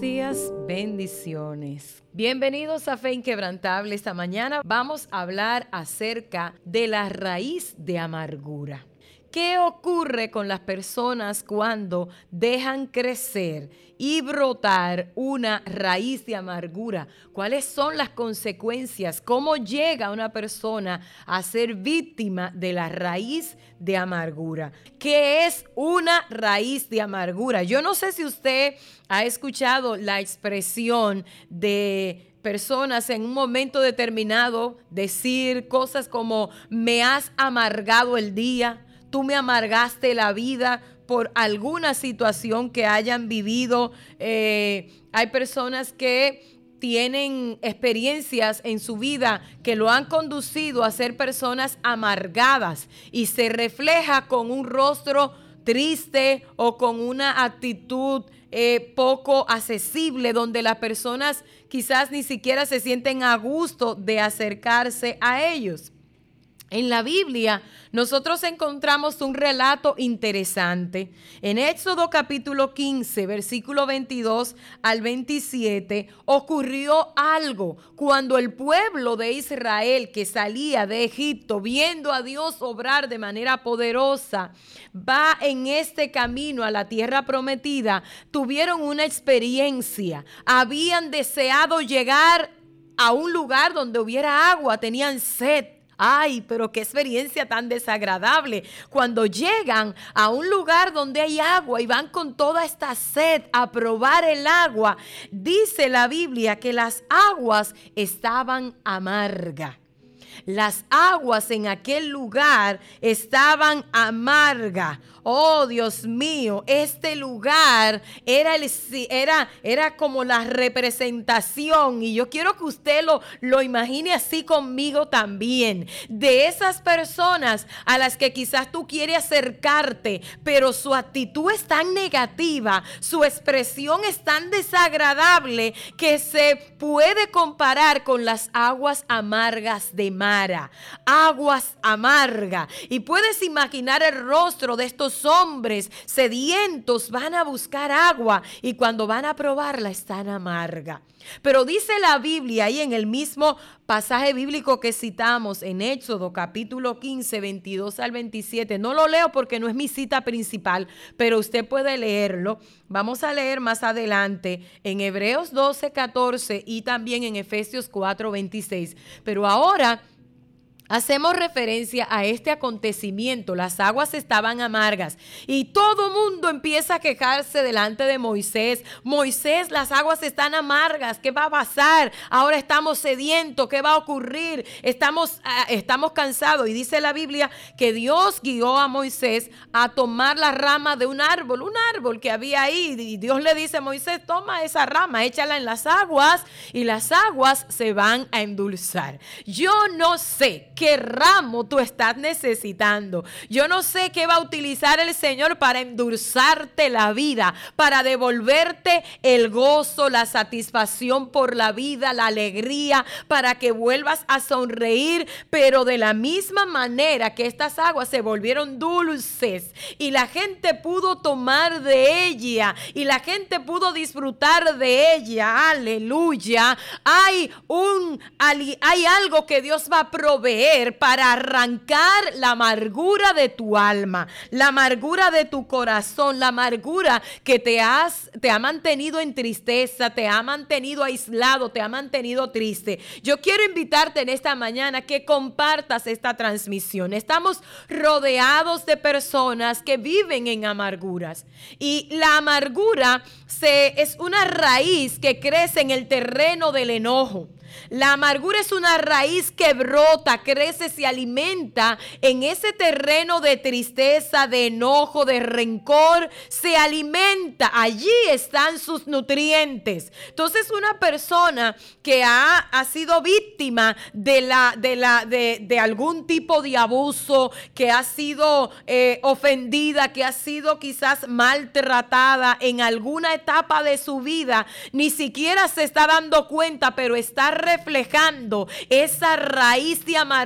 Días, bendiciones. Bienvenidos a Fe Inquebrantable. Esta mañana vamos a hablar acerca de la raíz de amargura. ¿Qué ocurre con las personas cuando dejan crecer y brotar una raíz de amargura? ¿Cuáles son las consecuencias? ¿Cómo llega una persona a ser víctima de la raíz de amargura? ¿Qué es una raíz de amargura? Yo no sé si usted ha escuchado la expresión de personas en un momento determinado decir cosas como me has amargado el día tú me amargaste la vida por alguna situación que hayan vivido. Eh, hay personas que tienen experiencias en su vida que lo han conducido a ser personas amargadas y se refleja con un rostro triste o con una actitud eh, poco accesible donde las personas quizás ni siquiera se sienten a gusto de acercarse a ellos. En la Biblia nosotros encontramos un relato interesante. En Éxodo capítulo 15, versículo 22 al 27, ocurrió algo. Cuando el pueblo de Israel que salía de Egipto, viendo a Dios obrar de manera poderosa, va en este camino a la tierra prometida, tuvieron una experiencia, habían deseado llegar a un lugar donde hubiera agua, tenían sed Ay, pero qué experiencia tan desagradable cuando llegan a un lugar donde hay agua y van con toda esta sed a probar el agua. Dice la Biblia que las aguas estaban amargas. Las aguas en aquel lugar estaban amargas. Oh Dios mío, este lugar era, el, era, era como la representación, y yo quiero que usted lo, lo imagine así conmigo también, de esas personas a las que quizás tú quieres acercarte, pero su actitud es tan negativa, su expresión es tan desagradable que se puede comparar con las aguas amargas de Mara, aguas amargas. Y puedes imaginar el rostro de estos hombres sedientos van a buscar agua y cuando van a probarla están amarga. Pero dice la Biblia ahí en el mismo pasaje bíblico que citamos en Éxodo capítulo 15, 22 al 27. No lo leo porque no es mi cita principal, pero usted puede leerlo. Vamos a leer más adelante en Hebreos 12, 14 y también en Efesios 4, 26. Pero ahora Hacemos referencia a este acontecimiento. Las aguas estaban amargas y todo mundo empieza a quejarse delante de Moisés. Moisés, las aguas están amargas. ¿Qué va a pasar? Ahora estamos sedientos. ¿Qué va a ocurrir? Estamos, ah, estamos cansados. Y dice la Biblia que Dios guió a Moisés a tomar la rama de un árbol, un árbol que había ahí. Y Dios le dice a Moisés, toma esa rama, échala en las aguas y las aguas se van a endulzar. Yo no sé qué ramo tú estás necesitando. Yo no sé qué va a utilizar el Señor para endulzarte la vida, para devolverte el gozo, la satisfacción por la vida, la alegría, para que vuelvas a sonreír, pero de la misma manera que estas aguas se volvieron dulces y la gente pudo tomar de ella y la gente pudo disfrutar de ella. Aleluya. Hay un hay algo que Dios va a proveer para arrancar la amargura de tu alma, la amargura de tu corazón, la amargura que te has te ha mantenido en tristeza, te ha mantenido aislado, te ha mantenido triste. Yo quiero invitarte en esta mañana que compartas esta transmisión. Estamos rodeados de personas que viven en amarguras y la amargura se, es una raíz que crece en el terreno del enojo. La amargura es una raíz que brota, se alimenta en ese terreno de tristeza, de enojo, de rencor. Se alimenta. Allí están sus nutrientes. Entonces una persona que ha, ha sido víctima de, la, de, la, de, de, algún tipo de abuso, que ha sido eh, ofendida, que ha sido quizás maltratada en alguna etapa de su vida, ni siquiera se está dando cuenta, pero está reflejando esa raíz de amargura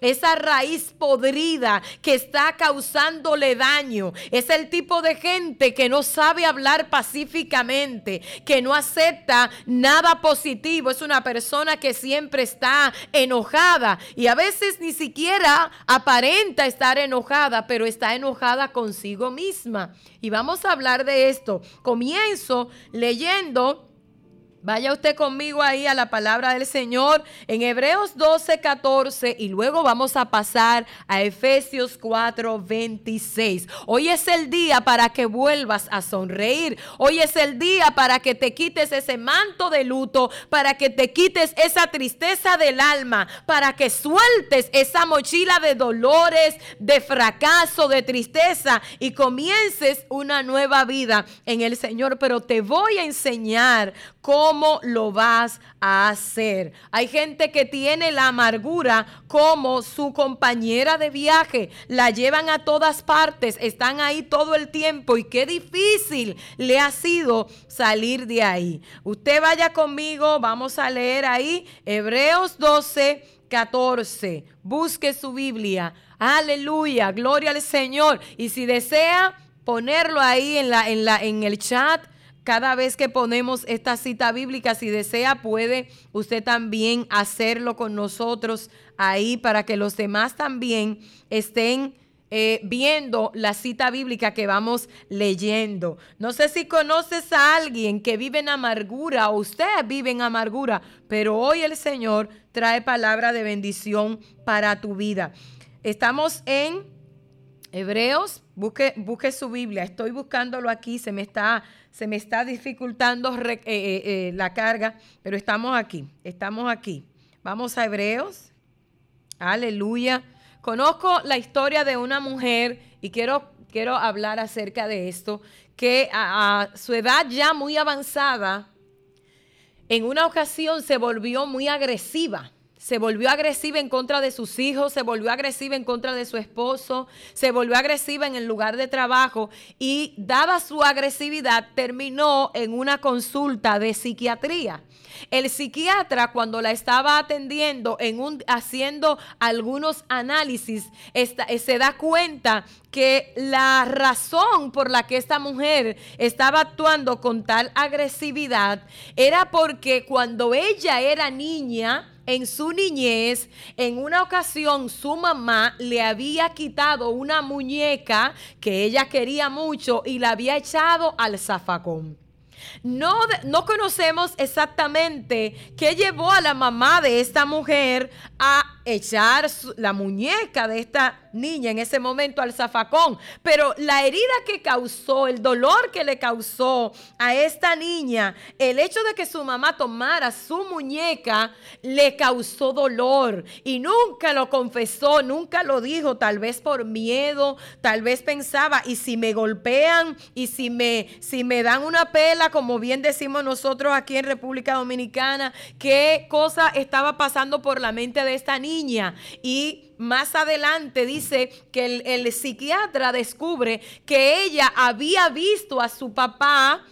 esa raíz podrida que está causándole daño. Es el tipo de gente que no sabe hablar pacíficamente, que no acepta nada positivo. Es una persona que siempre está enojada y a veces ni siquiera aparenta estar enojada, pero está enojada consigo misma. Y vamos a hablar de esto. Comienzo leyendo Vaya usted conmigo ahí a la palabra del Señor en Hebreos 12, 14 y luego vamos a pasar a Efesios 4, 26. Hoy es el día para que vuelvas a sonreír. Hoy es el día para que te quites ese manto de luto, para que te quites esa tristeza del alma, para que sueltes esa mochila de dolores, de fracaso, de tristeza y comiences una nueva vida en el Señor. Pero te voy a enseñar cómo lo vas a hacer. Hay gente que tiene la amargura como su compañera de viaje, la llevan a todas partes, están ahí todo el tiempo y qué difícil le ha sido salir de ahí. Usted vaya conmigo, vamos a leer ahí Hebreos 12, 14. Busque su Biblia. Aleluya, gloria al Señor. Y si desea ponerlo ahí en, la, en, la, en el chat, cada vez que ponemos esta cita bíblica, si desea, puede usted también hacerlo con nosotros ahí para que los demás también estén eh, viendo la cita bíblica que vamos leyendo. No sé si conoces a alguien que vive en amargura o usted vive en amargura, pero hoy el Señor trae palabra de bendición para tu vida. Estamos en Hebreos, busque, busque su Biblia, estoy buscándolo aquí, se me está se me está dificultando eh, eh, eh, la carga, pero estamos aquí, estamos aquí. Vamos a Hebreos. Aleluya. Conozco la historia de una mujer y quiero, quiero hablar acerca de esto, que a su edad ya muy avanzada, en una ocasión se volvió muy agresiva se volvió agresiva en contra de sus hijos, se volvió agresiva en contra de su esposo, se volvió agresiva en el lugar de trabajo y dada su agresividad terminó en una consulta de psiquiatría. El psiquiatra cuando la estaba atendiendo, en un, haciendo algunos análisis, eh, se da cuenta que la razón por la que esta mujer estaba actuando con tal agresividad era porque cuando ella era niña, en su niñez, en una ocasión su mamá le había quitado una muñeca que ella quería mucho y la había echado al zafacón. No, no, conocemos exactamente qué llevó a la mamá de esta mujer a echar la muñeca de esta niña en ese momento al zafacón. Pero la herida que causó, el dolor que le causó a esta niña, el hecho de que su mamá tomara su muñeca, le causó dolor. Y nunca lo confesó, nunca lo dijo, tal vez por miedo, tal vez pensaba, y si me golpean, y si me, si me dan una pela, como bien decimos nosotros aquí en República Dominicana, qué cosa estaba pasando por la mente de esta niña y más adelante dice que el, psiquiatra descubre que ella había visto a su papá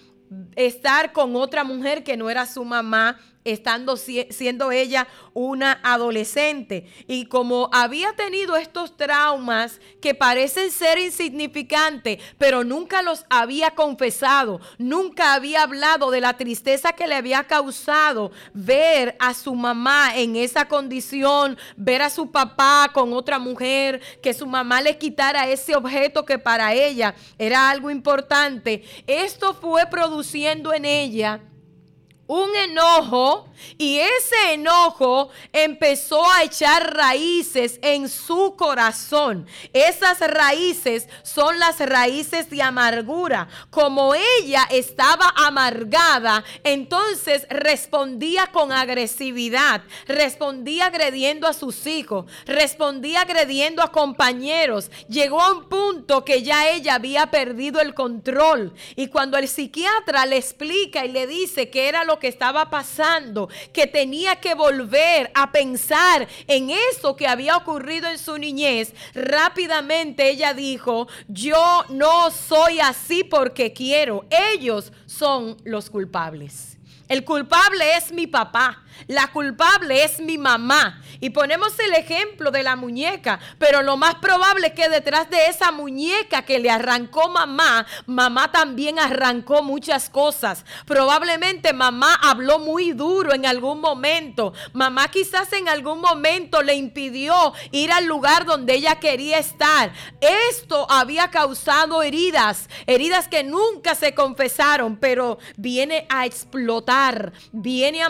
estar con otra mujer que no era su mamá estando siendo ella una adolescente. Y como había tenido estos traumas que parecen ser insignificantes, pero nunca los había confesado, nunca había hablado de la tristeza que le había causado ver a su mamá en esa condición, ver a su papá con otra mujer, que su mamá le quitara ese objeto que para ella era algo importante. Esto fue produciendo en ella un enojo y ese enojo empezó a echar raíces en su corazón. Esas raíces son las raíces de amargura. Como ella estaba amargada, entonces respondía con agresividad, respondía agrediendo a sus hijos, respondía agrediendo a compañeros. Llegó a un punto que ya ella había perdido el control. Y cuando el psiquiatra le explica y le dice que era lo que estaba pasando, que tenía que volver a pensar en eso que había ocurrido en su niñez, rápidamente ella dijo, yo no soy así porque quiero, ellos son los culpables. El culpable es mi papá. La culpable es mi mamá. Y ponemos el ejemplo de la muñeca, pero lo más probable es que detrás de esa muñeca que le arrancó mamá, mamá también arrancó muchas cosas. Probablemente mamá habló muy duro en algún momento. Mamá quizás en algún momento le impidió ir al lugar donde ella quería estar. Esto había causado heridas, heridas que nunca se confesaron, pero viene a explotar, viene a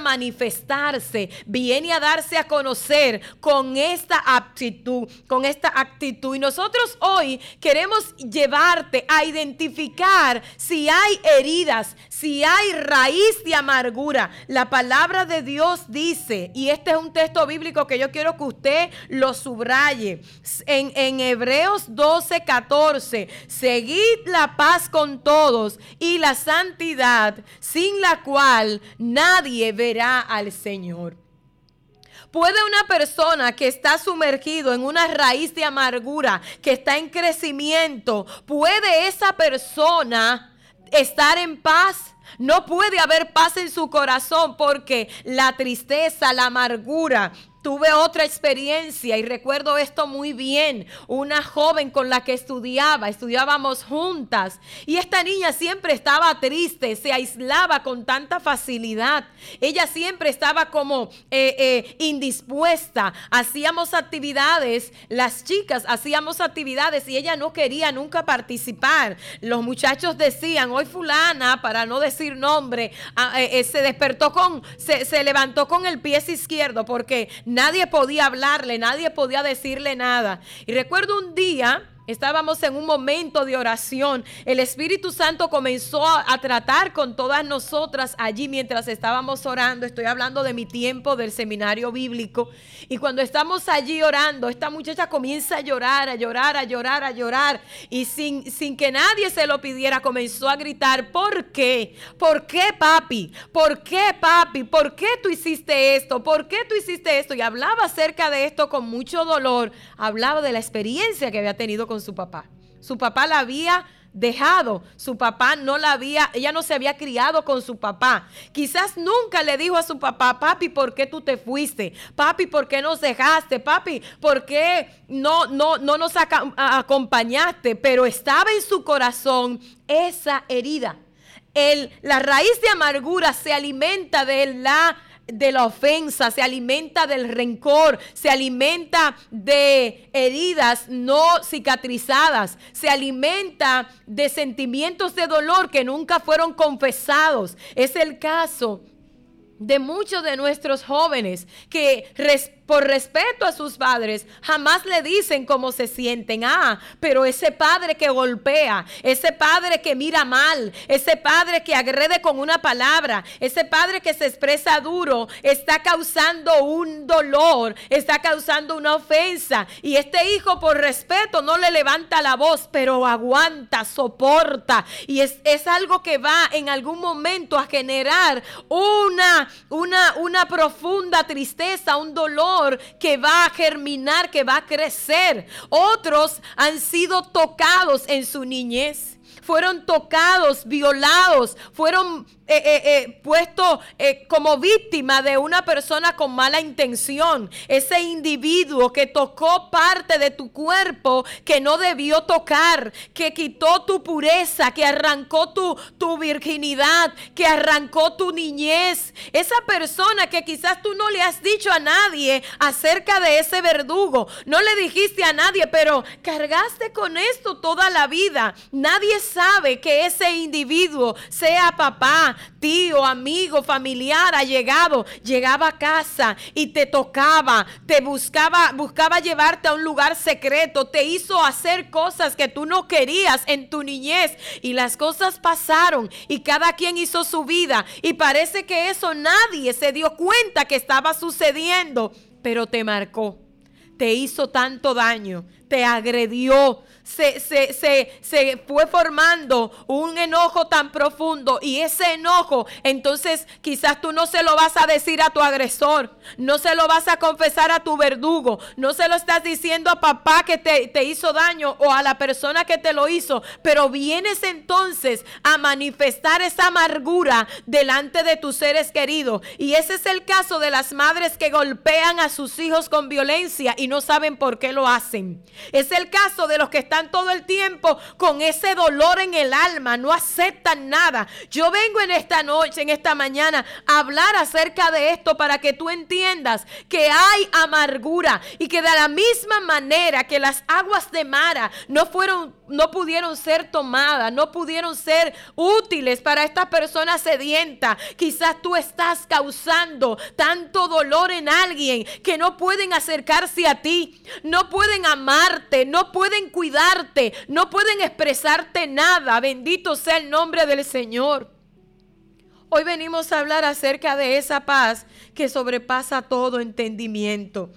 viene a darse a conocer con esta actitud, con esta actitud. Y nosotros hoy queremos llevarte a identificar si hay heridas, si hay raíz de amargura. La palabra de Dios dice, y este es un texto bíblico que yo quiero que usted lo subraye, en, en Hebreos 12, 14, seguid la paz con todos y la santidad, sin la cual nadie verá al Señor. ¿Puede una persona que está sumergido en una raíz de amargura, que está en crecimiento, puede esa persona estar en paz? No puede haber paz en su corazón porque la tristeza, la amargura, Tuve otra experiencia y recuerdo esto muy bien. Una joven con la que estudiaba, estudiábamos juntas y esta niña siempre estaba triste, se aislaba con tanta facilidad. Ella siempre estaba como eh, eh, indispuesta. Hacíamos actividades, las chicas hacíamos actividades y ella no quería nunca participar. Los muchachos decían, hoy fulana, para no decir nombre, ah, eh, se despertó con, se, se levantó con el pie izquierdo porque Nadie podía hablarle, nadie podía decirle nada. Y recuerdo un día Estábamos en un momento de oración. El Espíritu Santo comenzó a, tratar con todas nosotras allí mientras estábamos orando. Estoy hablando de mi tiempo del seminario bíblico. Y cuando estamos allí orando, esta muchacha comienza a llorar, a llorar, a llorar, a llorar. Y sin, sin que nadie se lo pidiera, comenzó a gritar, ¿por qué? ¿Por qué, papi? ¿Por qué, papi? ¿Por qué tú hiciste esto? ¿Por qué tú hiciste esto? Y hablaba acerca de esto con mucho dolor. Hablaba de la experiencia que había tenido con su papá. Su papá la había dejado, su papá no la había, ella no se había criado con su papá. Quizás nunca le dijo a su papá, papi, ¿por qué tú te fuiste? Papi, ¿por qué nos dejaste? Papi, ¿por qué no, no, no nos acompañaste? Pero estaba en su corazón esa herida. El, la raíz de amargura se alimenta de la de la ofensa, se alimenta del rencor, se alimenta de heridas no cicatrizadas, se alimenta de sentimientos de dolor que nunca fueron confesados. Es el caso de muchos de nuestros jóvenes que por respeto a sus padres, jamás le dicen cómo se sienten. Ah, pero ese padre que golpea, ese padre que mira mal, ese padre que agrede con una palabra, ese padre que se expresa duro, está causando un dolor, está causando una ofensa. Y este hijo por respeto no le levanta la voz, pero aguanta, soporta. Y es, es algo que va en algún momento a generar una, una, una profunda tristeza, un dolor que va a germinar, que va a crecer. Otros han sido tocados en su niñez fueron tocados, violados, fueron eh, eh, eh, puesto como víctima de una persona con mala intención. Ese individuo que tocó parte de tu cuerpo que no debió tocar, que quitó tu pureza, que arrancó tu, tu virginidad, que arrancó tu niñez. Esa persona que quizás tú no le has dicho a nadie acerca de ese verdugo. No le dijiste a nadie, pero cargaste con esto toda la vida. Nadie sabe que ese individuo, sea papá, tío, amigo, familiar, ha llegado, llegaba a casa y te tocaba, te buscaba, buscaba llevarte a un lugar secreto, te hizo hacer cosas que tú no querías en tu niñez. Y las cosas pasaron y cada quien hizo su vida y parece que eso nadie se dio cuenta que estaba sucediendo, pero te marcó, te hizo tanto daño, te agredió, se, se, se, se fue formando un enojo tan profundo y ese enojo, entonces quizás tú no se lo vas a decir a tu agresor, no se lo vas a confesar a tu verdugo, no se lo estás diciendo a papá que te, te hizo daño o a la persona que te lo hizo, pero vienes entonces a manifestar esa amargura delante de tus seres queridos. Y ese es el caso de las madres que golpean a sus hijos con violencia y no saben por qué lo hacen. Es el caso de los que están todo el tiempo con ese dolor en el alma, no aceptan nada. Yo vengo en esta noche, en esta mañana, a hablar acerca de esto para que tú entiendas que hay amargura y que de la misma manera que las aguas de Mara no fueron no pudieron ser tomadas, no pudieron ser útiles para esta persona sedienta. Quizás tú estás causando tanto dolor en alguien que no pueden acercarse a ti, no pueden amarte, no pueden no pueden expresarte nada. Bendito sea el nombre del Señor. Hoy venimos a hablar acerca de esa paz que sobrepasa todo entendimiento.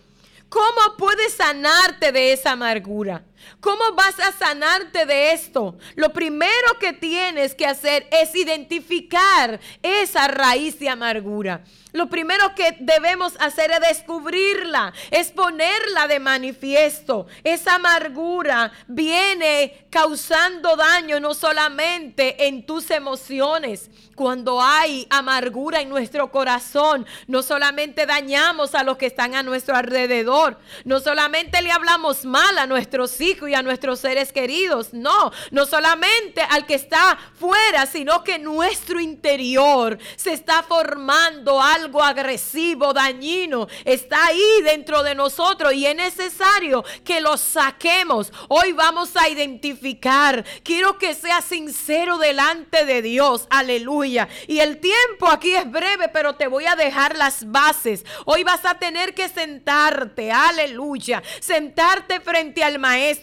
¿Cómo puedes sanarte de esa amargura? ¿Cómo vas a sanarte de esto? Lo primero que tienes que hacer es identificar esa raíz de amargura. Lo primero que debemos hacer es descubrirla, es ponerla de manifiesto. Esa amargura viene causando daño no solamente en tus emociones. Cuando hay amargura en nuestro corazón, no solamente dañamos a los que están a nuestro alrededor, no solamente le hablamos mal a nuestros hijos y a nuestros seres queridos, no, no solamente al que está fuera, sino que nuestro interior se está formando algo agresivo, dañino, está ahí dentro de nosotros y es necesario que lo saquemos. Hoy vamos a identificar. Quiero que sea sincero delante de Dios. Aleluya. Y el tiempo aquí es breve, pero te voy a dejar las bases. Hoy vas a tener que sentarte. Aleluya. Sentarte frente al maestro.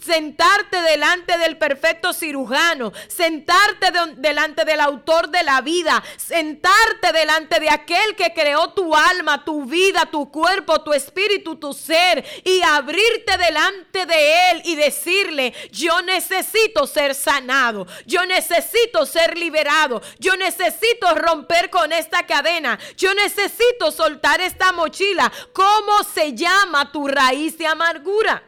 Sentarte delante del perfecto cirujano. Sentarte delante del autor de la vida. Sentarte delante de aquel que creó tu alma, tu vida, tu cuerpo, tu espíritu, tu ser y abrirte delante de Él y decirle, yo necesito ser sanado, yo necesito ser liberado, yo necesito romper con esta cadena, yo necesito soltar esta mochila. ¿Cómo se llama tu raíz de amargura?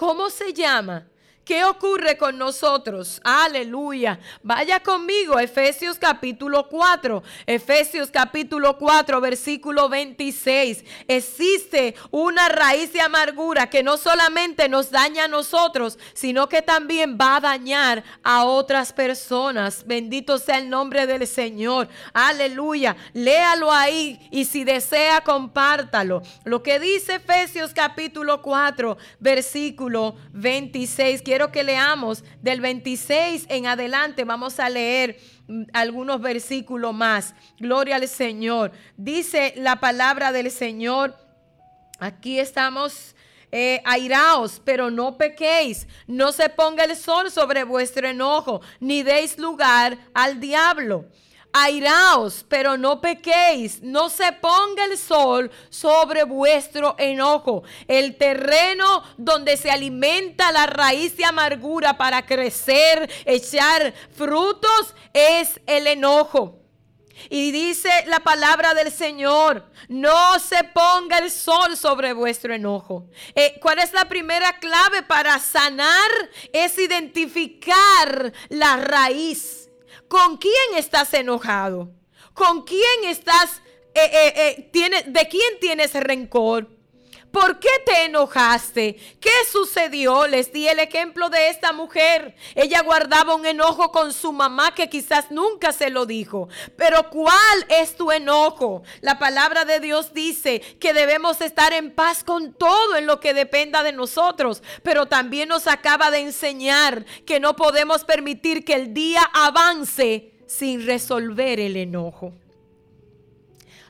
¿Cómo se llama? ¿Qué ocurre con nosotros? Aleluya. Vaya conmigo, Efesios capítulo 4. Efesios capítulo 4, versículo 26. Existe una raíz de amargura que no solamente nos daña a nosotros, sino que también va a dañar a otras personas. Bendito sea el nombre del Señor. Aleluya. Léalo ahí y si desea, compártalo. Lo que dice Efesios capítulo 4, versículo 26. Quiero que leamos del 26 en adelante. Vamos a leer mm, algunos versículos más. Gloria al Señor. Dice la palabra del Señor. Aquí estamos. Eh, airaos, pero no pequéis. No se ponga el sol sobre vuestro enojo, ni deis lugar al diablo. Airaos, pero no pequéis, no se ponga el sol sobre vuestro enojo. El terreno donde se alimenta la raíz de amargura para crecer, echar frutos, es el enojo. Y dice la palabra del Señor, no se ponga el sol sobre vuestro enojo. Eh, ¿Cuál es la primera clave para sanar? Es identificar la raíz ¿Con quién estás enojado? ¿Con quién estás, eh, eh, eh, de quién tienes rencor? ¿Por qué te enojaste? ¿Qué sucedió? Les di el ejemplo de esta mujer. Ella guardaba un enojo con su mamá que quizás nunca se lo dijo. Pero ¿cuál es tu enojo? La palabra de Dios dice que debemos estar en paz con todo en lo que dependa de nosotros. Pero también nos acaba de enseñar que no podemos permitir que el día avance sin resolver el enojo.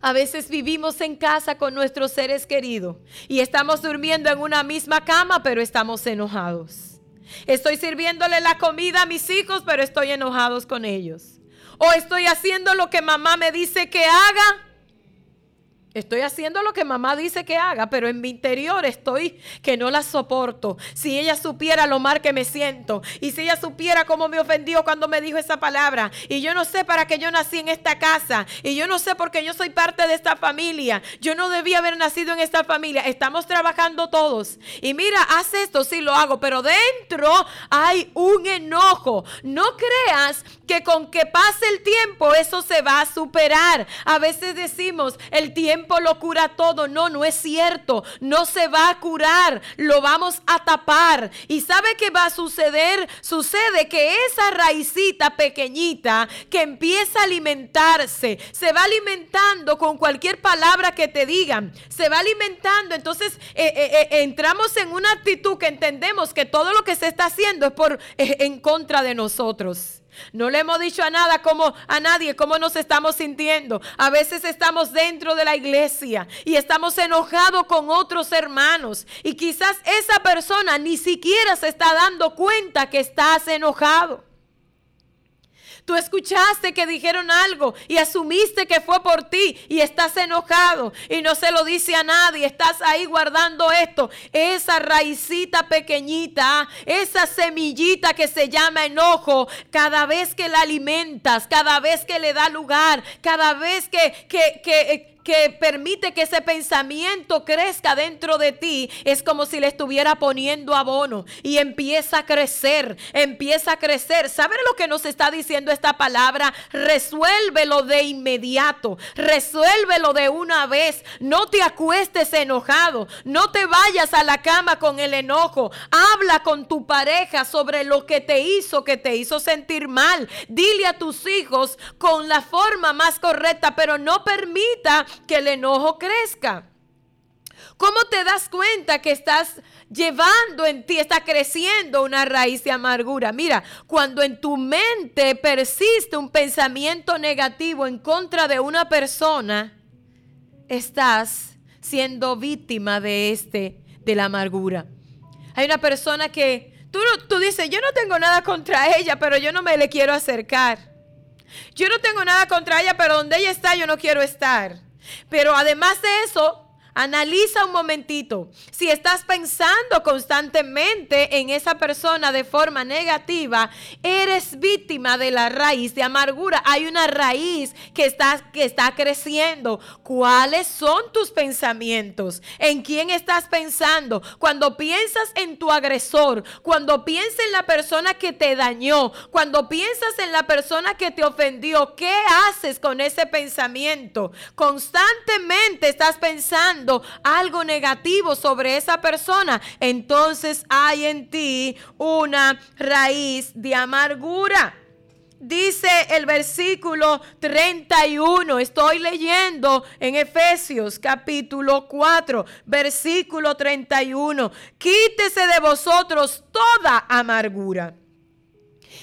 A veces vivimos en casa con nuestros seres queridos y estamos durmiendo en una misma cama, pero estamos enojados. Estoy sirviéndole la comida a mis hijos, pero estoy enojados con ellos. O estoy haciendo lo que mamá me dice que haga Estoy haciendo lo que mamá dice que haga, pero en mi interior estoy que no la soporto. Si ella supiera lo mal que me siento y si ella supiera cómo me ofendió cuando me dijo esa palabra y yo no sé para qué yo nací en esta casa y yo no sé por qué yo soy parte de esta familia. Yo no debía haber nacido en esta familia. Estamos trabajando todos. Y mira, haz esto, sí lo hago, pero dentro hay un enojo. No creas que con que pase el tiempo eso se va a superar. A veces decimos, el lo cura todo. No, no es cierto. No se va a curar. Lo vamos a tapar. ¿Y sabe qué va a suceder? Sucede que esa raicita pequeñita que empieza a alimentarse, se va alimentando con cualquier palabra que te digan. Se va alimentando. Entonces eh, eh, eh, entramos en una actitud que entendemos que todo lo que se está haciendo es por en contra de nosotros. No le hemos dicho a nada como a nadie cómo nos estamos sintiendo. A veces estamos dentro de la iglesia y estamos enojados con otros hermanos y quizás esa persona ni siquiera se está dando cuenta que estás enojado. Tú escuchaste que dijeron algo y asumiste que fue por ti y estás enojado y no se lo dice a nadie. Estás ahí guardando esto. Esa raicita pequeñita, esa semillita que se llama enojo, cada vez que la alimentas, cada vez que le da lugar, cada vez que, que, que que permite que ese pensamiento crezca dentro de ti, es como si le estuviera poniendo abono y empieza a crecer, empieza a crecer. ¿Saben lo que nos está diciendo esta palabra? Resuélvelo de inmediato, resuélvelo de una vez. No te acuestes enojado, no te vayas a la cama con el enojo. Habla con tu pareja sobre lo que te hizo, que te hizo sentir mal. Dile a tus hijos con la forma más correcta, pero no permita que el enojo crezca. ¿Cómo te das cuenta que estás llevando en ti, está creciendo una raíz de amargura? Mira, cuando en tu mente persiste un pensamiento negativo en contra de una persona, estás siendo víctima de este, de la amargura. Hay una persona que tú, tú dices, yo no tengo nada contra ella, pero yo no me le quiero acercar. Yo no tengo nada contra ella, pero donde ella está, yo no quiero estar. Pero además de eso, Analiza un momentito. Si estás pensando constantemente en esa persona de forma negativa, eres víctima de la raíz de amargura. Hay una raíz que está, que está creciendo. ¿Cuáles son tus pensamientos? ¿En quién estás pensando? Cuando piensas en tu agresor, cuando piensas en la persona que te dañó, cuando piensas en la persona que te ofendió, ¿qué haces con ese pensamiento? Constantemente estás pensando algo negativo sobre esa persona, entonces hay en ti una raíz de amargura. Dice el versículo 31, estoy leyendo en Efesios capítulo 4, versículo 31, quítese de vosotros toda amargura.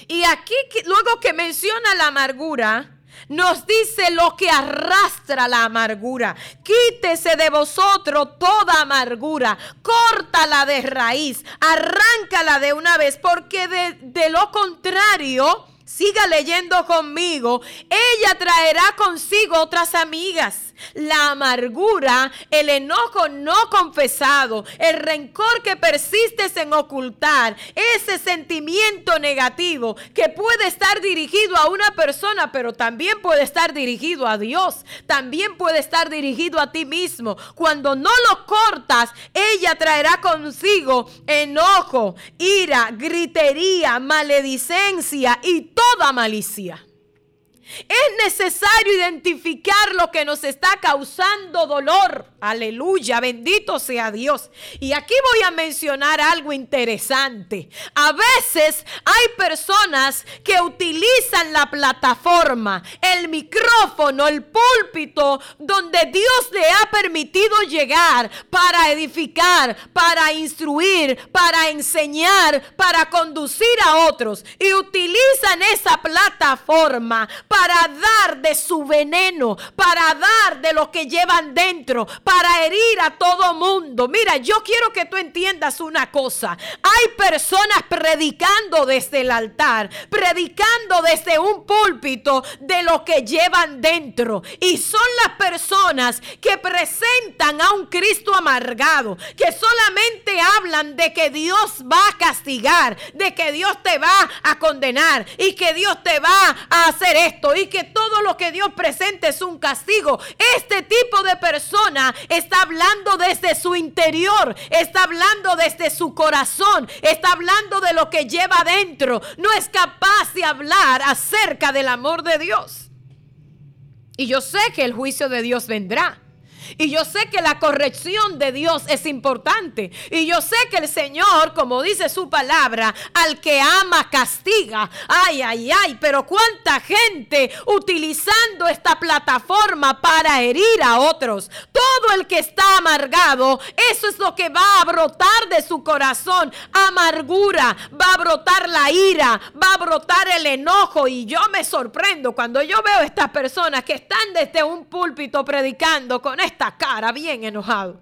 Y aquí luego que menciona la amargura, nos dice lo que arrastra la amargura. Quítese de vosotros toda amargura, córtala de raíz, arráncala de una vez, porque de, de lo contrario, siga leyendo conmigo, ella traerá consigo otras amigas la amargura, el enojo no confesado, el rencor que persistes en ocultar, ese sentimiento negativo que puede estar dirigido a una persona, pero también puede estar dirigido a Dios, también puede estar dirigido a ti mismo. Cuando no lo cortas, ella traerá consigo enojo, ira, gritería, maledicencia y toda malicia. Es necesario identificar lo que nos está causando dolor. Aleluya, bendito sea Dios. Y aquí voy a mencionar algo interesante. A veces hay personas que utilizan la plataforma, el micrófono, el púlpito, donde Dios le ha permitido llegar para edificar, para instruir, para enseñar, para conducir a otros. Y utilizan esa plataforma para dar de su veneno, para dar de lo que llevan dentro, para herir a todo mundo. Mira, yo quiero que tú entiendas una cosa. Hay personas predicando desde el altar, predicando desde un púlpito de lo que llevan dentro. Y son las personas que presentan a un Cristo amargado, que solamente hablan de que Dios va a castigar, de que Dios te va a condenar y que Dios te va a hacer esto y que todo lo que Dios presente es un castigo. Este tipo de persona está hablando desde su interior, está hablando desde su corazón, está hablando de lo que lleva adentro. No es capaz de hablar acerca del amor de Dios. Y yo sé que el juicio de Dios vendrá. Y yo sé que la corrección de Dios es importante. Y yo sé que el Señor, como dice su palabra, al que ama castiga. Ay, ay, ay. Pero cuánta gente utilizando esta plataforma para herir a otros. Todo el que está amargado, eso es lo que va a brotar de su corazón. Amargura, va a brotar la ira, va a brotar el enojo. Y yo me sorprendo cuando yo veo estas personas que están desde un púlpito predicando con esta esta cara bien enojado.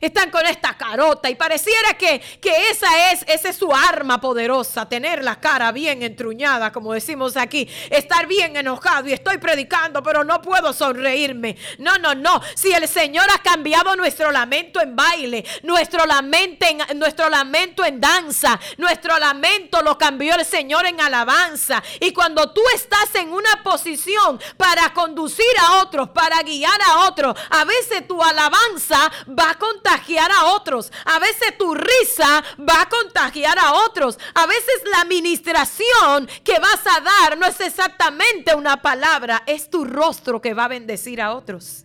Están con esta carota y pareciera que, que esa es, esa es su arma poderosa, tener la cara bien entruñada, como decimos aquí, estar bien enojado y estoy predicando, pero no puedo sonreírme. No, no, no. Si el Señor ha cambiado nuestro lamento en baile, nuestro lamento en, nuestro lamento en danza, nuestro lamento lo cambió el Señor en alabanza. Y cuando tú estás en una posición para conducir a otros, para guiar a otros, a veces tu alabanza va a contagiar a otros. A veces tu risa va a contagiar a otros. A veces la administración que vas a dar no es exactamente una palabra, es tu rostro que va a bendecir a otros.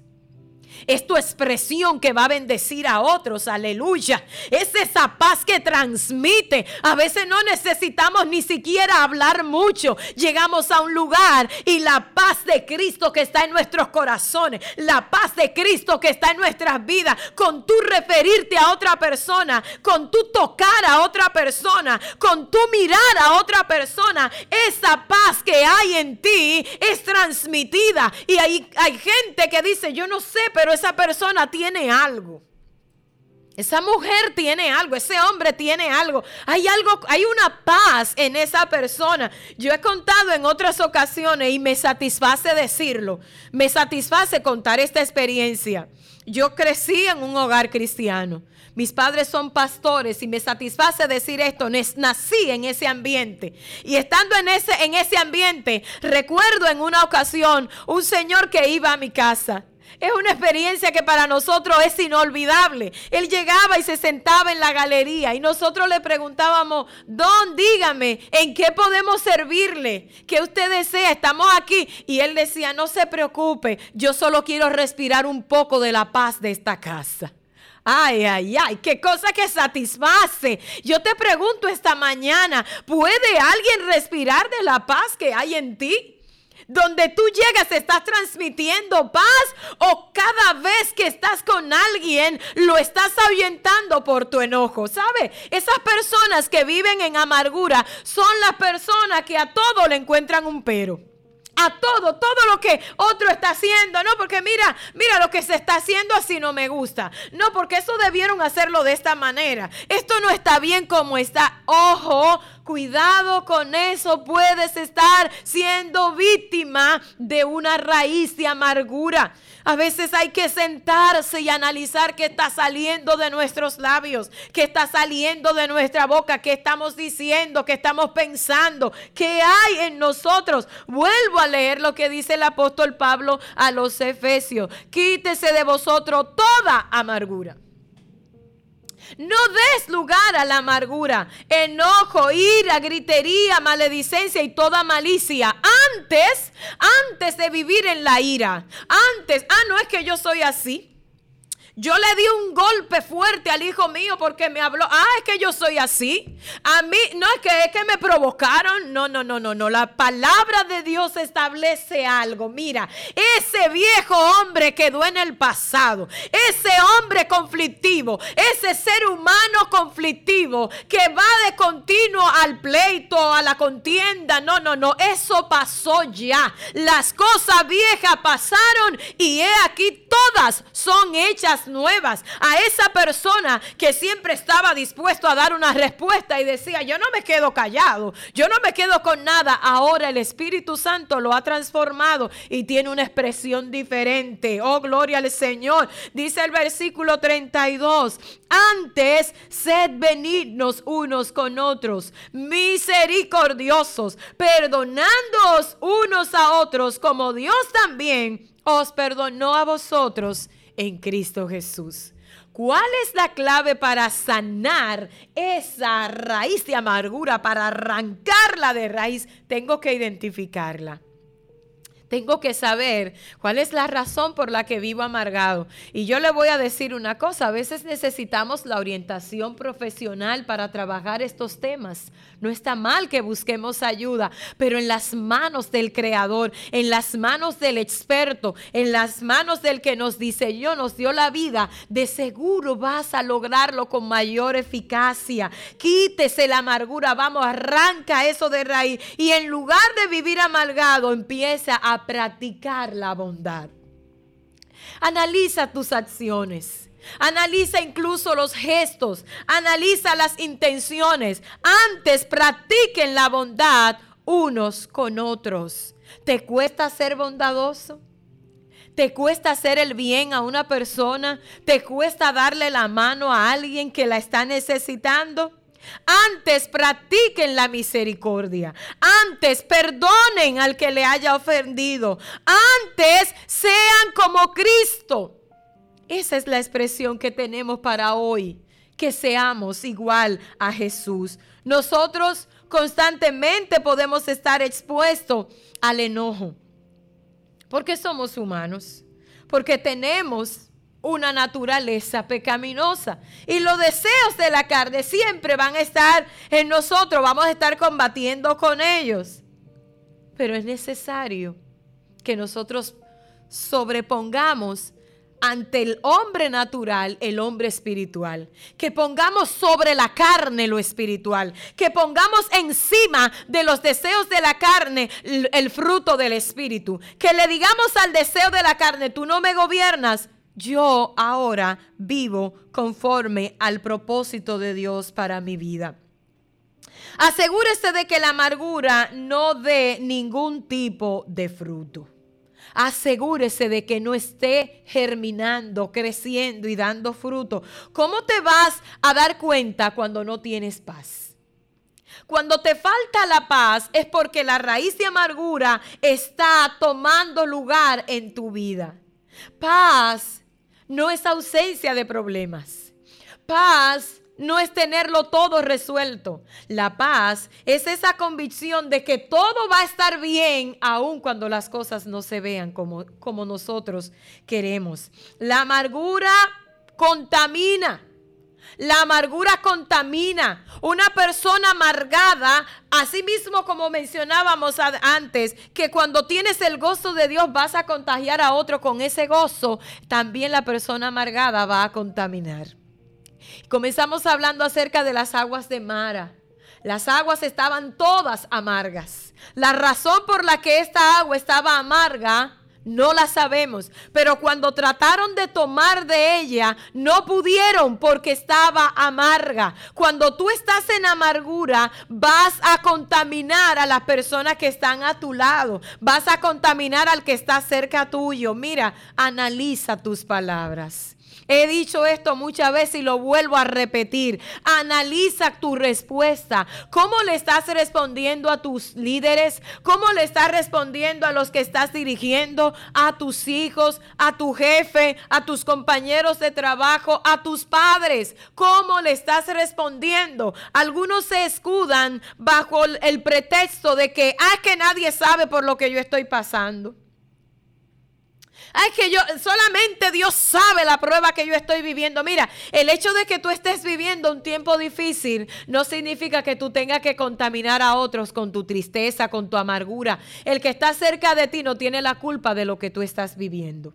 Es tu expresión que va a bendecir a otros. Aleluya. Es esa paz que transmite. A veces no necesitamos ni siquiera hablar mucho. Llegamos a un lugar y la paz de Cristo que está en nuestros corazones, la paz de Cristo que está en nuestras vidas, con tu referirte a otra persona, con tu tocar a otra persona, con tu mirar a otra persona, esa paz que hay en ti es transmitida. Y hay, hay gente que dice, yo no sé, pero esa persona tiene algo. Esa mujer tiene algo, ese hombre tiene algo. Hay algo, hay una paz en esa persona. Yo he contado en otras ocasiones y me satisface decirlo. Me satisface contar esta experiencia. Yo crecí en un hogar cristiano. Mis padres son pastores y me satisface decir esto. Nací en ese ambiente. Y estando en ese, en ese ambiente, recuerdo en una ocasión un señor que iba a mi casa. Es una experiencia que para nosotros es inolvidable. Él llegaba y se sentaba en la galería y nosotros le preguntábamos, Don, dígame, ¿en qué podemos servirle? ¿Qué usted desea? Estamos aquí. Y él decía, no se preocupe, yo solo quiero respirar un poco de la paz de esta casa. Ay, ay, ay, qué cosa que satisface. Yo te pregunto esta mañana, ¿puede alguien respirar de la paz que hay en ti? Donde tú llegas estás transmitiendo paz o cada vez que estás con alguien lo estás ahuyentando por tu enojo, ¿sabe? Esas personas que viven en amargura son las personas que a todo le encuentran un pero a todo, todo lo que otro está haciendo, no, porque mira, mira lo que se está haciendo así no me gusta. No, porque eso debieron hacerlo de esta manera. Esto no está bien como está. Ojo, cuidado con eso, puedes estar siendo víctima de una raíz de amargura. A veces hay que sentarse y analizar qué está saliendo de nuestros labios, qué está saliendo de nuestra boca, qué estamos diciendo, qué estamos pensando, qué hay en nosotros. Vuelvo a leer lo que dice el apóstol Pablo a los Efesios. Quítese de vosotros toda amargura no des lugar a la amargura, enojo, ira, gritería, maledicencia y toda malicia. Antes, antes de vivir en la ira, antes, ah, no es que yo soy así. Yo le di un golpe fuerte al hijo mío porque me habló. Ah, es que yo soy así. A mí, no es que es que me provocaron. No, no, no, no, no. La palabra de Dios establece algo. Mira, ese viejo hombre quedó en el pasado. Ese hombre conflictivo. Ese ser humano conflictivo que va de continuo al pleito, a la contienda. No, no, no. Eso pasó ya. Las cosas viejas pasaron y he aquí todas son hechas nuevas. A esa persona que siempre estaba dispuesto a dar una respuesta y decía, yo no me quedo callado, yo no me quedo con nada. Ahora el Espíritu Santo lo ha transformado y tiene una expresión diferente. Oh, gloria al Señor. Dice el versículo 32. Antes, sed benignos unos con otros, misericordiosos, perdonándoos unos a otros, como Dios también os perdonó a vosotros en Cristo Jesús. ¿Cuál es la clave para sanar esa raíz de amargura, para arrancarla de raíz? Tengo que identificarla. Tengo que saber cuál es la razón por la que vivo amargado. Y yo le voy a decir una cosa, a veces necesitamos la orientación profesional para trabajar estos temas. No está mal que busquemos ayuda, pero en las manos del Creador, en las manos del experto, en las manos del que nos diseñó, nos dio la vida, de seguro vas a lograrlo con mayor eficacia. Quítese la amargura, vamos, arranca eso de raíz y en lugar de vivir amargado, empieza a practicar la bondad. Analiza tus acciones. Analiza incluso los gestos. Analiza las intenciones. Antes practiquen la bondad unos con otros. ¿Te cuesta ser bondadoso? ¿Te cuesta hacer el bien a una persona? ¿Te cuesta darle la mano a alguien que la está necesitando? Antes practiquen la misericordia. Antes perdonen al que le haya ofendido. Antes sean como Cristo. Esa es la expresión que tenemos para hoy. Que seamos igual a Jesús. Nosotros constantemente podemos estar expuestos al enojo. Porque somos humanos. Porque tenemos una naturaleza pecaminosa. Y los deseos de la carne siempre van a estar en nosotros, vamos a estar combatiendo con ellos. Pero es necesario que nosotros sobrepongamos ante el hombre natural el hombre espiritual. Que pongamos sobre la carne lo espiritual. Que pongamos encima de los deseos de la carne el, fruto del espíritu. Que le digamos al deseo de la carne, tú no me gobiernas, yo ahora vivo conforme al propósito de Dios para mi vida. Asegúrese de que la amargura no dé ningún tipo de fruto. Asegúrese de que no esté germinando, creciendo y dando fruto. ¿Cómo te vas a dar cuenta cuando no tienes paz? Cuando te falta la paz es porque la raíz de amargura está tomando lugar en tu vida. Paz no es ausencia de problemas. Paz no es tenerlo todo resuelto. La paz es esa convicción de que todo va a estar bien aun cuando las cosas no se vean como, como nosotros queremos. La amargura contamina. La amargura contamina. Una persona amargada, así mismo como mencionábamos antes, que cuando tienes el gozo de Dios vas a contagiar a otro con ese gozo, también la persona amargada va a contaminar. Comenzamos hablando acerca de las aguas de Mara. Las aguas estaban todas amargas. La razón por la que esta agua estaba amarga no la sabemos, pero cuando trataron de tomar de ella, no pudieron porque estaba amarga. Cuando tú estás en amargura, vas a contaminar a las personas que están a tu lado, vas a contaminar al que está cerca tuyo. Mira, analiza tus palabras. He dicho esto muchas veces y lo vuelvo a repetir. Analiza tu respuesta. ¿Cómo le estás respondiendo a tus líderes? ¿Cómo le estás respondiendo a los que estás dirigiendo? A tus hijos, a tu jefe, a tus compañeros de trabajo, a tus padres. ¿Cómo le estás respondiendo? Algunos se escudan bajo el pretexto de que, ah, que nadie sabe por lo que yo estoy pasando. Ay, que yo, solamente Dios sabe la prueba que yo estoy viviendo. Mira, el hecho de que tú estés viviendo un tiempo difícil no significa que tú tengas que contaminar a otros con tu tristeza, con tu amargura. El que está cerca de ti no tiene la culpa de lo que tú estás viviendo.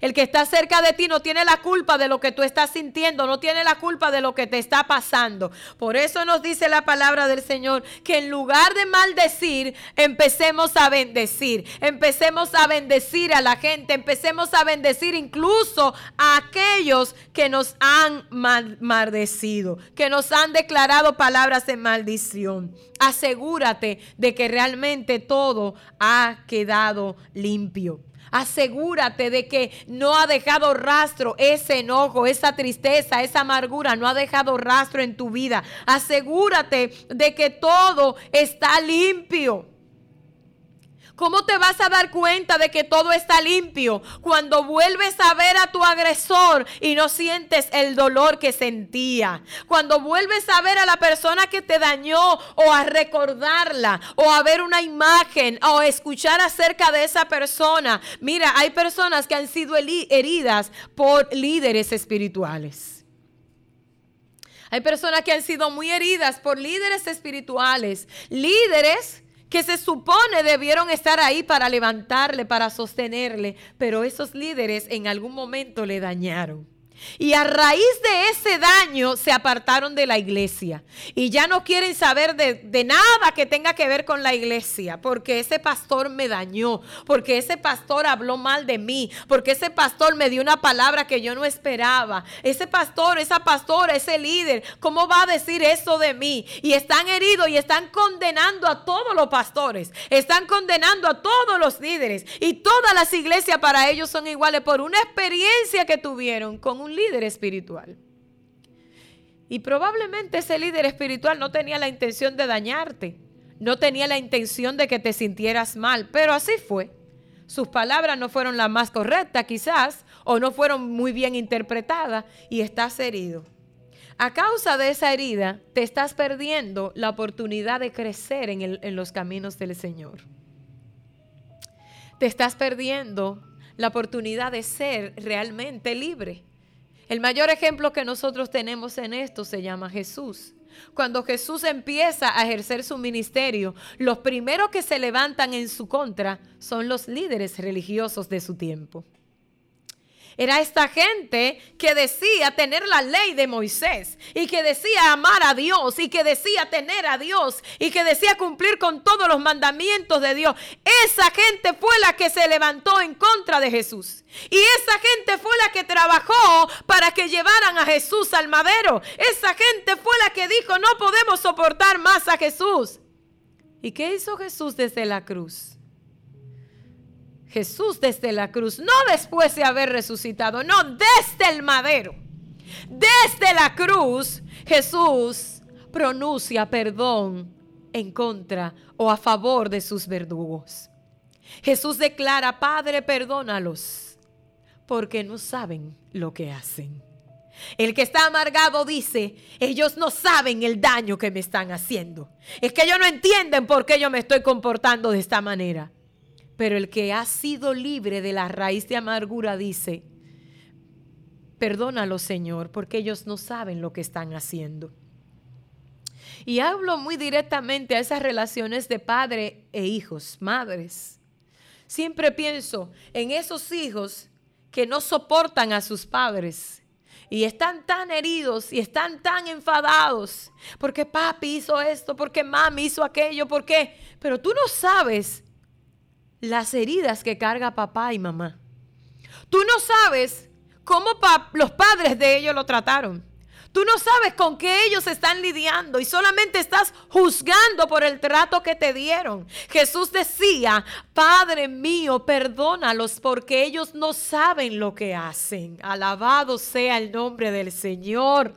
El que está cerca de ti no tiene la culpa de lo que tú estás sintiendo, no tiene la culpa de lo que te está pasando. Por eso nos dice la palabra del Señor que en lugar de maldecir, empecemos a bendecir. Empecemos a bendecir a la gente, empecemos a bendecir incluso a aquellos que nos han maldecido, que nos han declarado palabras de maldición. Asegúrate de que realmente todo ha quedado limpio. Asegúrate de que no ha dejado rastro ese enojo, esa tristeza, esa amargura, no ha dejado rastro en tu vida. Asegúrate de que todo está limpio. ¿Cómo te vas a dar cuenta de que todo está limpio cuando vuelves a ver a tu agresor y no sientes el dolor que sentía? Cuando vuelves a ver a la persona que te dañó o a recordarla o a ver una imagen o escuchar acerca de esa persona. Mira, hay personas que han sido heridas por líderes espirituales. Hay personas que han sido muy heridas por líderes espirituales, líderes que se supone debieron estar ahí para levantarle, para sostenerle, pero esos líderes en algún momento le dañaron. Y a raíz de ese daño se apartaron de la iglesia. Y ya no quieren saber de, nada que tenga que ver con la iglesia. Porque ese pastor me dañó. Porque ese pastor habló mal de mí. Porque ese pastor me dio una palabra que yo no esperaba. Ese pastor, esa pastora, ese líder, ¿cómo va a decir eso de mí? Y están heridos y están condenando a todos los pastores. Están condenando a todos los líderes. Y todas las iglesias para ellos son iguales por una experiencia que tuvieron con un líder espiritual. Y probablemente ese líder espiritual no tenía la intención de dañarte, no tenía la intención de que te sintieras mal, pero así fue. Sus palabras no fueron las más correctas quizás, o no fueron muy bien interpretadas y estás herido. A causa de esa herida, te estás perdiendo la oportunidad de crecer en, en los caminos del Señor. Te estás perdiendo la oportunidad de ser realmente libre. El mayor ejemplo que nosotros tenemos en esto se llama Jesús. Cuando Jesús empieza a ejercer su ministerio, los primeros que se levantan en su contra son los líderes religiosos de su tiempo. Era esta gente que decía tener la ley de Moisés y que decía amar a Dios y que decía tener a Dios y que decía cumplir con todos los mandamientos de Dios. Esa gente fue la que se levantó en contra de Jesús. Y esa gente fue la que trabajó para que llevaran a Jesús al madero. Esa gente fue la que dijo no podemos soportar más a Jesús. ¿Y qué hizo Jesús desde la cruz? Jesús desde la cruz, no después de haber resucitado, no, desde el madero. Desde la cruz, Jesús pronuncia perdón en contra o a favor de sus verdugos. Jesús declara, Padre, perdónalos, porque no saben lo que hacen. El que está amargado dice, ellos no saben el daño que me están haciendo. Es que ellos no entienden por qué yo me estoy comportando de esta manera. Pero el que ha sido libre de la raíz de amargura dice, perdónalo Señor, porque ellos no saben lo que están haciendo. Y hablo muy directamente a esas relaciones de padre e hijos, madres. Siempre pienso en esos hijos que no soportan a sus padres y están tan heridos y están tan enfadados porque papi hizo esto, porque mami hizo aquello, porque, pero tú no sabes las heridas que carga papá y mamá. Tú no sabes cómo los padres de ellos lo trataron. Tú no sabes con qué ellos están lidiando y solamente estás juzgando por el trato que te dieron. Jesús decía, Padre mío, perdónalos porque ellos no saben lo que hacen. Alabado sea el nombre del Señor.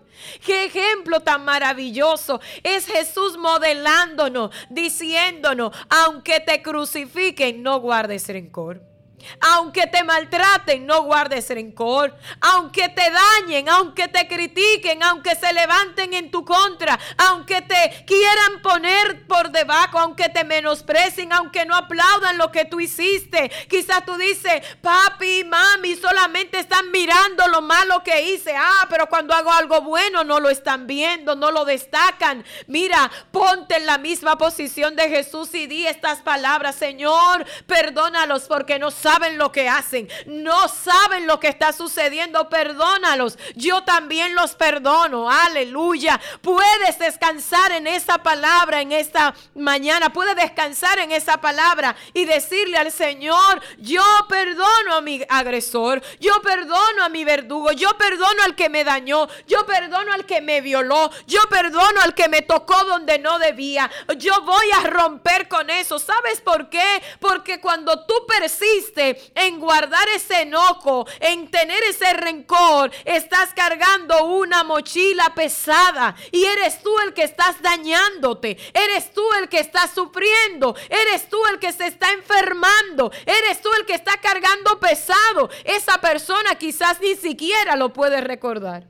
Qué ejemplo tan maravilloso. Es Jesús modelándonos, diciéndonos, aunque te crucifiquen, no guardes rencor. Aunque te maltraten, no guardes rencor. Aunque te dañen, aunque te critiquen, aunque se levanten en tu contra, aunque te quieran poner por debajo, aunque te menosprecien, aunque no aplaudan lo que tú hiciste. Quizás tú dices, papi, mami, solamente están mirando lo malo que hice. Ah, pero cuando hago algo bueno no lo están viendo, no lo destacan. Mira, ponte en la misma posición de Jesús y di estas palabras, Señor, perdónalos porque no saben lo que hacen, no saben lo que está sucediendo, perdónalos. Yo también los perdono, aleluya. Puedes descansar en esa palabra en esta mañana, puedes descansar en esa palabra y decirle al Señor, yo perdono a mi agresor, yo perdono a mi verdugo, yo perdono al que me dañó, yo perdono al que me violó, yo perdono al que me tocó donde no debía, yo voy a romper con eso. ¿Sabes por qué? Porque cuando tú persistes, en guardar ese enojo, en tener ese rencor, estás cargando una mochila pesada y eres tú el que estás dañándote, eres tú el que está sufriendo, eres tú el que se está enfermando, eres tú el que está cargando pesado. Esa persona quizás ni siquiera lo puede recordar.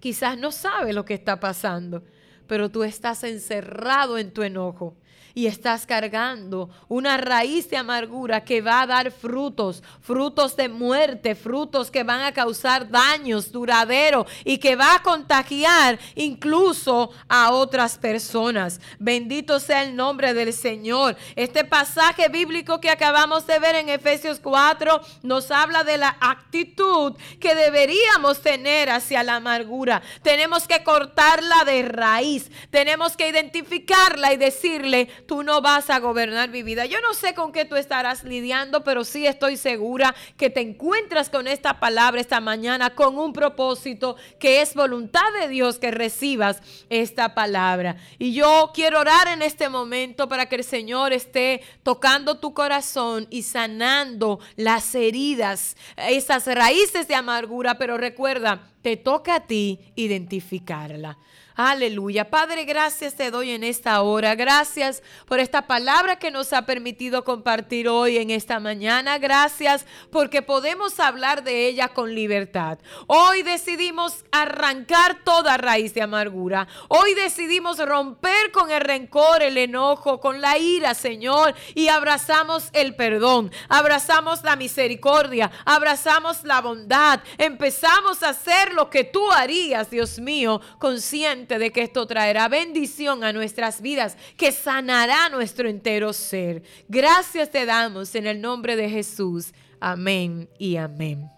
Quizás no sabe lo que está pasando, pero tú estás encerrado en tu enojo y estás cargando una raíz de amargura que va a dar frutos, frutos de muerte, frutos que van a causar daños duraderos y que va a contagiar incluso a otras personas. Bendito sea el nombre del Señor. Este pasaje bíblico que acabamos de ver en Efesios 4 nos habla de la actitud que deberíamos tener hacia la amargura. Tenemos que cortarla de raíz. Tenemos que identificarla y decirle, tú no vas a gobernar mi vida. Yo no sé con qué tú estarás lidiando, pero sí estoy segura que te encuentras con esta palabra esta mañana con un propósito que es voluntad de Dios que recibas esta palabra. Y yo quiero orar en este momento para que el Señor esté tocando tu corazón y sanando las heridas, esas raíces de amargura, pero recuerda, te toca a ti identificarla. Aleluya. Padre, gracias te doy en esta hora. Gracias por esta palabra que nos ha permitido compartir hoy en esta mañana. Gracias porque podemos hablar de ella con libertad. Hoy decidimos arrancar toda raíz de amargura. Hoy decidimos romper con el rencor, el enojo, con la ira, Señor, y abrazamos el perdón, abrazamos la misericordia, abrazamos la bondad. Empezamos a hacer lo que tú harías, Dios mío, de que esto traerá bendición a nuestras vidas, que sanará nuestro entero ser. Gracias te damos en el nombre de Jesús. Amén y amén.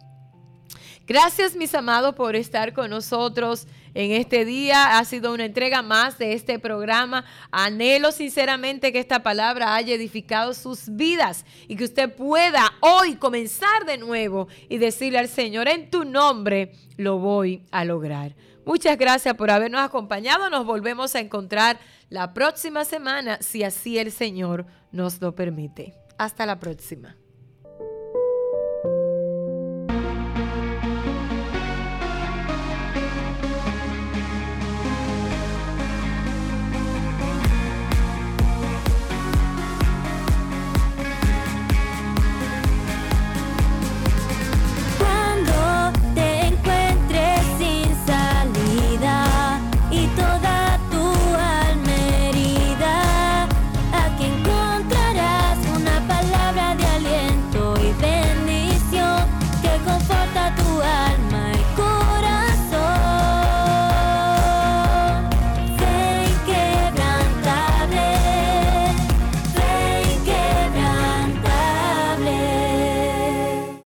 Gracias mis amados por estar con nosotros en este día. Ha sido una entrega más de este programa. Anhelo sinceramente que esta palabra haya edificado sus vidas y que usted pueda hoy comenzar de nuevo y decirle al Señor, en tu nombre lo voy a lograr. Muchas gracias por habernos acompañado. Nos volvemos a encontrar la próxima semana, si así el Señor nos lo permite. Hasta la próxima.